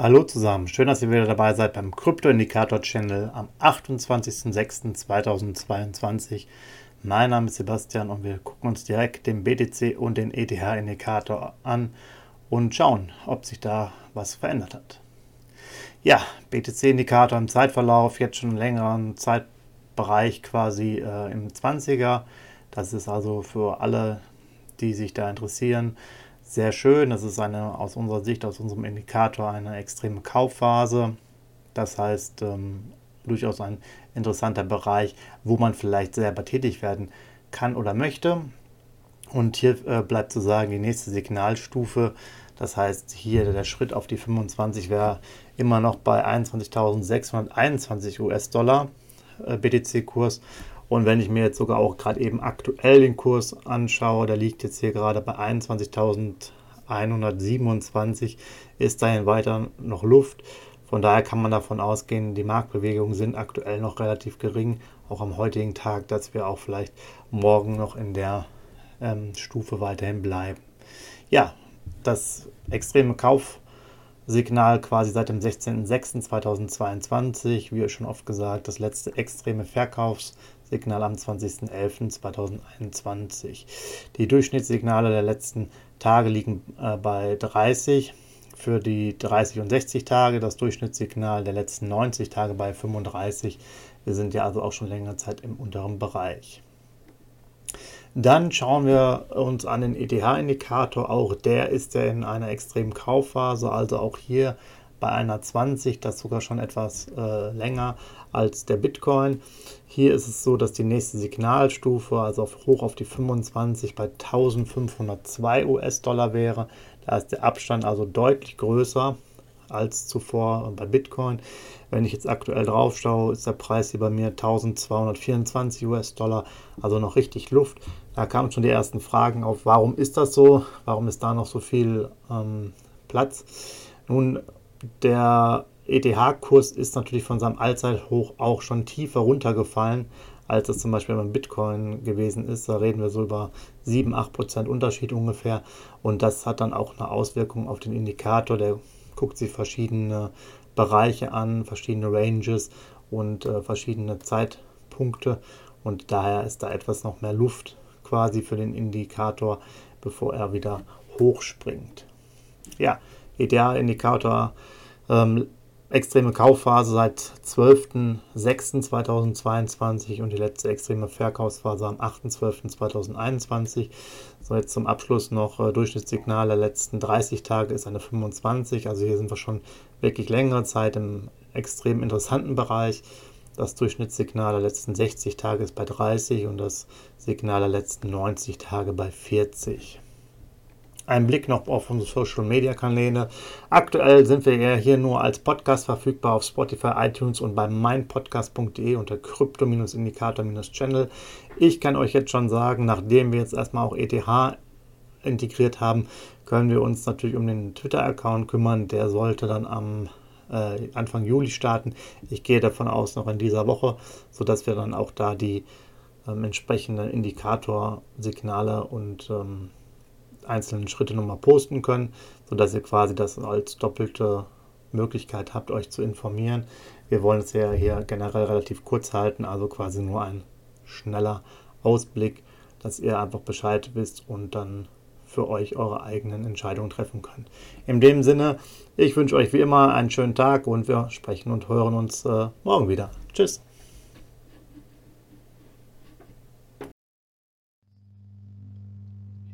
Hallo zusammen, schön, dass ihr wieder dabei seid beim Krypto-Indikator-Channel am 28.06.2022. Mein Name ist Sebastian und wir gucken uns direkt den BTC und den ETH-Indikator an und schauen, ob sich da was verändert hat. Ja, BTC-Indikator im Zeitverlauf, jetzt schon längeren Zeitbereich quasi äh, im 20er. Das ist also für alle, die sich da interessieren, sehr schön. Das ist eine aus unserer Sicht, aus unserem Indikator eine extreme Kaufphase. Das heißt, ähm, durchaus ein interessanter Bereich, wo man vielleicht selber tätig werden kann oder möchte. Und hier äh, bleibt zu sagen, die nächste Signalstufe, das heißt hier der Schritt auf die 25 wäre immer noch bei 21.621 US-Dollar äh, BTC-Kurs. Und wenn ich mir jetzt sogar auch gerade eben aktuell den Kurs anschaue, der liegt jetzt hier gerade bei 21.127, ist dahin weiter noch Luft. Von daher kann man davon ausgehen, die Marktbewegungen sind aktuell noch relativ gering, auch am heutigen Tag, dass wir auch vielleicht morgen noch in der ähm, Stufe weiterhin bleiben. Ja, das extreme Kaufsignal quasi seit dem 16.06.2022, wie schon oft gesagt, das letzte extreme Verkaufs Signal am 20.11.2021. Die Durchschnittssignale der letzten Tage liegen äh, bei 30 für die 30 und 60 Tage, das Durchschnittssignal der letzten 90 Tage bei 35. Wir sind ja also auch schon längere Zeit im unteren Bereich. Dann schauen wir uns an den ETH-Indikator. Auch der ist ja in einer extremen Kaufphase, also auch hier bei einer 20, das sogar schon etwas äh, länger als der Bitcoin. Hier ist es so, dass die nächste Signalstufe, also auf, hoch auf die 25 bei 1502 US-Dollar wäre. Da ist der Abstand also deutlich größer als zuvor bei Bitcoin. Wenn ich jetzt aktuell drauf schaue, ist der Preis hier bei mir 1224 US-Dollar, also noch richtig Luft. Da kamen schon die ersten Fragen auf, warum ist das so? Warum ist da noch so viel ähm, Platz? Nun, der ETH-Kurs ist natürlich von seinem Allzeithoch auch schon tiefer runtergefallen, als es zum Beispiel beim Bitcoin gewesen ist. Da reden wir so über 7, 8 Prozent Unterschied ungefähr. Und das hat dann auch eine Auswirkung auf den Indikator. Der guckt sich verschiedene Bereiche an, verschiedene Ranges und äh, verschiedene Zeitpunkte. Und daher ist da etwas noch mehr Luft quasi für den Indikator, bevor er wieder hochspringt. Ja, ETH-Indikator ähm, extreme Kaufphase seit 12.06.2022 und die letzte extreme Verkaufsphase am 8.12.2021. So, jetzt zum Abschluss noch äh, Durchschnittssignal der letzten 30 Tage ist eine 25. Also hier sind wir schon wirklich längere Zeit im extrem interessanten Bereich. Das Durchschnittssignal der letzten 60 Tage ist bei 30 und das Signal der letzten 90 Tage bei 40. Ein Blick noch auf unsere Social Media Kanäle. Aktuell sind wir ja hier nur als Podcast verfügbar auf Spotify, iTunes und bei meinpodcast.de unter Krypto-Indikator-Channel. Ich kann euch jetzt schon sagen, nachdem wir jetzt erstmal auch ETH integriert haben, können wir uns natürlich um den Twitter-Account kümmern. Der sollte dann am äh, Anfang Juli starten. Ich gehe davon aus, noch in dieser Woche, sodass wir dann auch da die ähm, entsprechenden Indikatorsignale und ähm, einzelnen Schritte nochmal posten können, sodass ihr quasi das als doppelte Möglichkeit habt, euch zu informieren. Wir wollen es ja hier generell relativ kurz halten, also quasi nur ein schneller Ausblick, dass ihr einfach Bescheid wisst und dann für euch eure eigenen Entscheidungen treffen könnt. In dem Sinne, ich wünsche euch wie immer einen schönen Tag und wir sprechen und hören uns äh, morgen wieder. Tschüss.